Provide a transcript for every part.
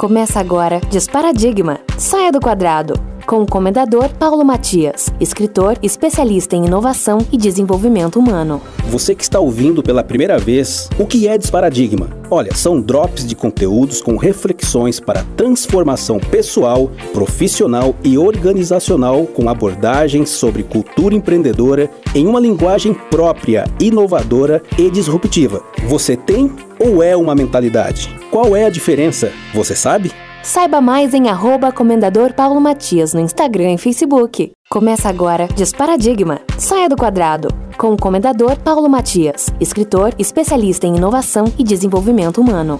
Começa agora Desparadigma. Saia do quadrado. Com o comendador Paulo Matias, escritor especialista em inovação e desenvolvimento humano. Você que está ouvindo pela primeira vez, o que é Desparadigma? Olha, são drops de conteúdos com reflexões para transformação pessoal, profissional e organizacional com abordagens sobre cultura empreendedora em uma linguagem própria, inovadora e disruptiva. Você tem ou é uma mentalidade? Qual é a diferença? Você sabe? Saiba mais em arroba Comendador Paulo Matias no Instagram e Facebook. Começa agora Desparadigma. Saia do quadrado. Com o Comendador Paulo Matias, escritor especialista em inovação e desenvolvimento humano.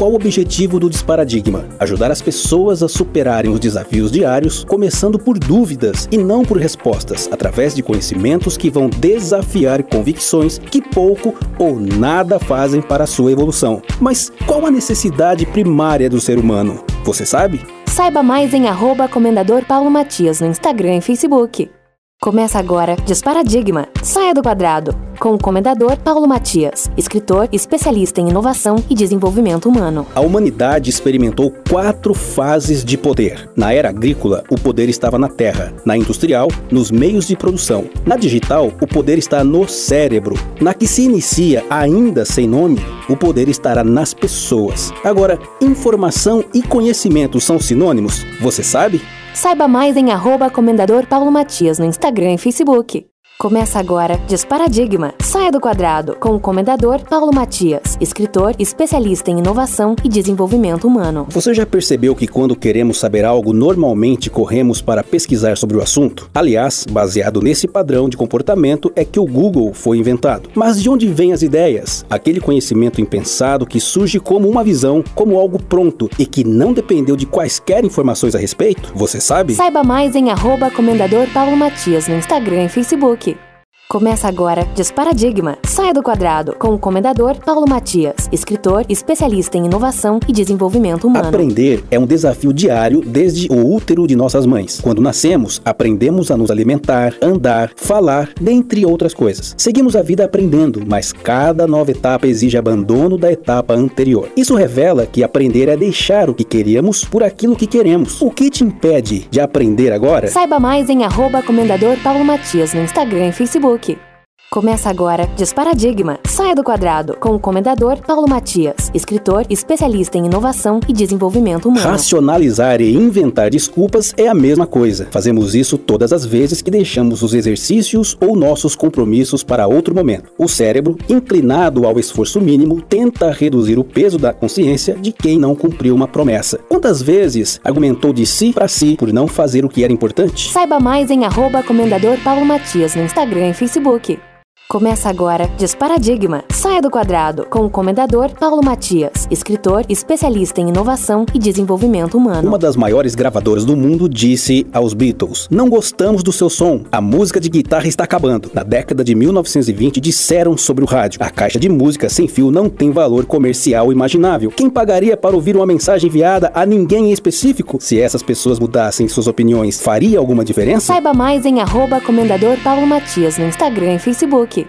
Qual o objetivo do Desparadigma? Ajudar as pessoas a superarem os desafios diários, começando por dúvidas e não por respostas, através de conhecimentos que vão desafiar convicções que pouco ou nada fazem para a sua evolução. Mas qual a necessidade primária do ser humano? Você sabe? Saiba mais em arroba Comendador Paulo Matias no Instagram e Facebook. Começa agora Desparadigma. Saia do quadrado. Com o comendador Paulo Matias, escritor especialista em inovação e desenvolvimento humano. A humanidade experimentou quatro fases de poder. Na era agrícola, o poder estava na terra. Na industrial, nos meios de produção. Na digital, o poder está no cérebro. Na que se inicia, ainda sem nome, o poder estará nas pessoas. Agora, informação e conhecimento são sinônimos? Você sabe? Saiba mais em arroba Comendador Paulo Matias no Instagram e Facebook. Começa agora Desparadigma. Saia do quadrado com o comendador Paulo Matias, escritor especialista em inovação e desenvolvimento humano. Você já percebeu que quando queremos saber algo, normalmente corremos para pesquisar sobre o assunto? Aliás, baseado nesse padrão de comportamento é que o Google foi inventado. Mas de onde vêm as ideias? Aquele conhecimento impensado que surge como uma visão, como algo pronto e que não dependeu de quaisquer informações a respeito? Você sabe? Saiba mais em arroba Comendador Paulo Matias no Instagram e Facebook. Começa agora Desparadigma. Saia do quadrado com o comendador Paulo Matias, escritor especialista em inovação e desenvolvimento humano. Aprender é um desafio diário desde o útero de nossas mães. Quando nascemos, aprendemos a nos alimentar, andar, falar, dentre outras coisas. Seguimos a vida aprendendo, mas cada nova etapa exige abandono da etapa anterior. Isso revela que aprender é deixar o que queríamos por aquilo que queremos. O que te impede de aprender agora? Saiba mais em arroba comendador Paulo Matias no Instagram e Facebook. Ok. Começa agora Desparadigma. Saia do quadrado com o comendador Paulo Matias, escritor especialista em inovação e desenvolvimento humano. Racionalizar e inventar desculpas é a mesma coisa. Fazemos isso todas as vezes que deixamos os exercícios ou nossos compromissos para outro momento. O cérebro, inclinado ao esforço mínimo, tenta reduzir o peso da consciência de quem não cumpriu uma promessa. Quantas vezes argumentou de si para si por não fazer o que era importante? Saiba mais em arroba comendador Paulo Matias no Instagram e Facebook. Começa agora Desparadigma. Saia do quadrado com o comendador Paulo Matias, escritor especialista em inovação e desenvolvimento humano. Uma das maiores gravadoras do mundo disse aos Beatles: Não gostamos do seu som. A música de guitarra está acabando. Na década de 1920 disseram sobre o rádio: A caixa de música sem fio não tem valor comercial imaginável. Quem pagaria para ouvir uma mensagem enviada a ninguém em específico? Se essas pessoas mudassem suas opiniões, faria alguma diferença? Saiba mais em arroba comendador Paulo Matias no Instagram e Facebook.